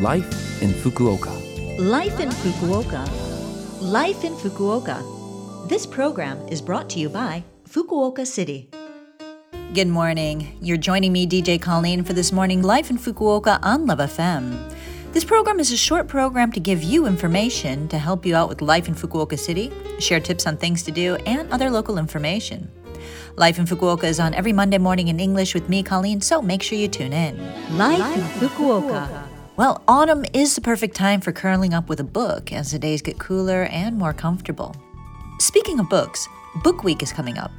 Life in Fukuoka. Life in Fukuoka. Life in Fukuoka. This program is brought to you by Fukuoka City. Good morning. You're joining me, DJ Colleen, for this morning Life in Fukuoka on Love FM. This program is a short program to give you information to help you out with life in Fukuoka City, share tips on things to do, and other local information. Life in Fukuoka is on every Monday morning in English with me, Colleen, so make sure you tune in. Life, in Fukuoka. Well, autumn is the perfect time for curling up with a book as the days get cooler and more comfortable. Speaking of books, Book Week is coming up.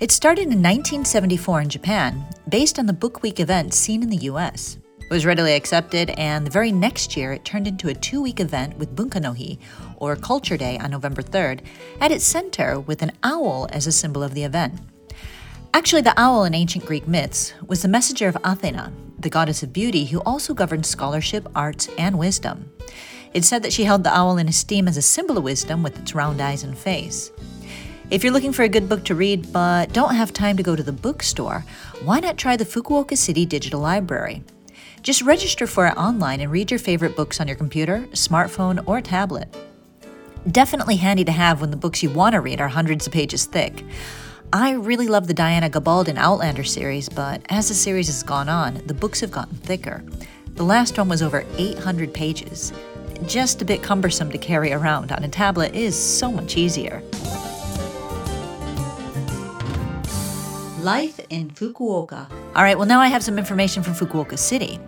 It started in 1974 in Japan, based on the Book Week event seen in the US. It was readily accepted, and the very next year it turned into a two week event with Bunkanohi, or Culture Day, on November 3rd, at its center with an owl as a symbol of the event. Actually, the owl in ancient Greek myths was the messenger of Athena, the goddess of beauty who also governed scholarship, arts, and wisdom. It's said that she held the owl in esteem as a symbol of wisdom with its round eyes and face. If you're looking for a good book to read but don't have time to go to the bookstore, why not try the Fukuoka City Digital Library? Just register for it online and read your favorite books on your computer, smartphone, or tablet. Definitely handy to have when the books you want to read are hundreds of pages thick. I really love the Diana Gabaldon Outlander series, but as the series has gone on, the books have gotten thicker. The last one was over 800 pages. Just a bit cumbersome to carry around on a tablet is so much easier. Life in Fukuoka. All right, well, now I have some information from Fukuoka City.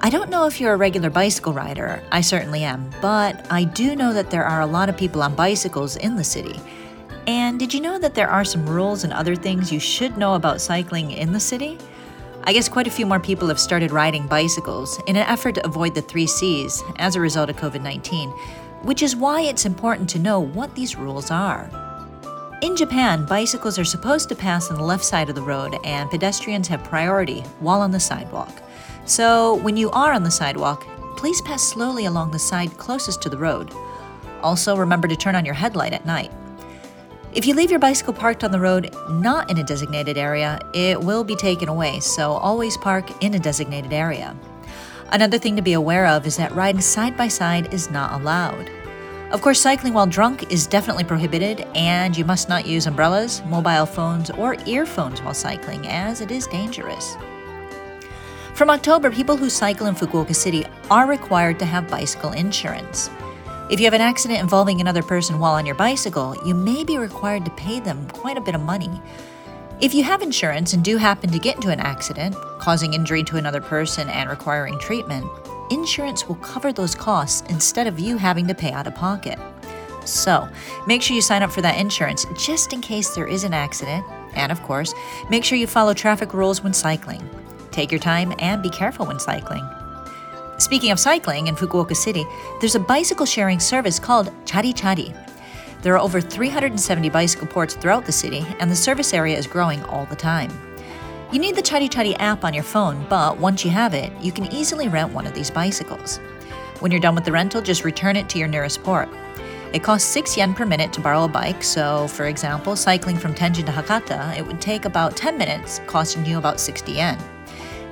I don't know if you're a regular bicycle rider, I certainly am, but I do know that there are a lot of people on bicycles in the city. And did you know that there are some rules and other things you should know about cycling in the city? I guess quite a few more people have started riding bicycles in an effort to avoid the three C's as a result of COVID 19, which is why it's important to know what these rules are. In Japan, bicycles are supposed to pass on the left side of the road and pedestrians have priority while on the sidewalk. So, when you are on the sidewalk, please pass slowly along the side closest to the road. Also, remember to turn on your headlight at night. If you leave your bicycle parked on the road not in a designated area, it will be taken away, so always park in a designated area. Another thing to be aware of is that riding side by side is not allowed. Of course, cycling while drunk is definitely prohibited, and you must not use umbrellas, mobile phones, or earphones while cycling, as it is dangerous. From October, people who cycle in Fukuoka City are required to have bicycle insurance. If you have an accident involving another person while on your bicycle, you may be required to pay them quite a bit of money. If you have insurance and do happen to get into an accident, causing injury to another person and requiring treatment, insurance will cover those costs instead of you having to pay out of pocket. So, make sure you sign up for that insurance just in case there is an accident. And of course, make sure you follow traffic rules when cycling. Take your time and be careful when cycling. Speaking of cycling in Fukuoka City, there's a bicycle sharing service called Chari Chari. There are over 370 bicycle ports throughout the city, and the service area is growing all the time. You need the Chari Chari app on your phone, but once you have it, you can easily rent one of these bicycles. When you're done with the rental, just return it to your nearest port. It costs 6 yen per minute to borrow a bike, so for example, cycling from Tenjin to Hakata, it would take about 10 minutes, costing you about 60 yen.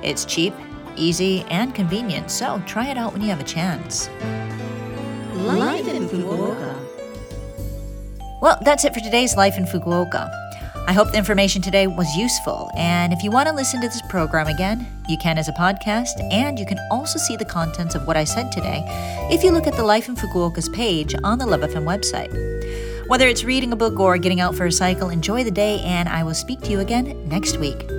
It's cheap, easy, and convenient, so try it out when you have a chance. Life in Fukuoka. Well, that's it for today's Life in Fukuoka. I hope the information today was useful. And if you want to listen to this program again, you can as a podcast, and you can also see the contents of what I said today if you look at the Life in Fukuoka's page on the Love FM website. Whether it's reading a book or getting out for a cycle, enjoy the day, and I will speak to you again next week.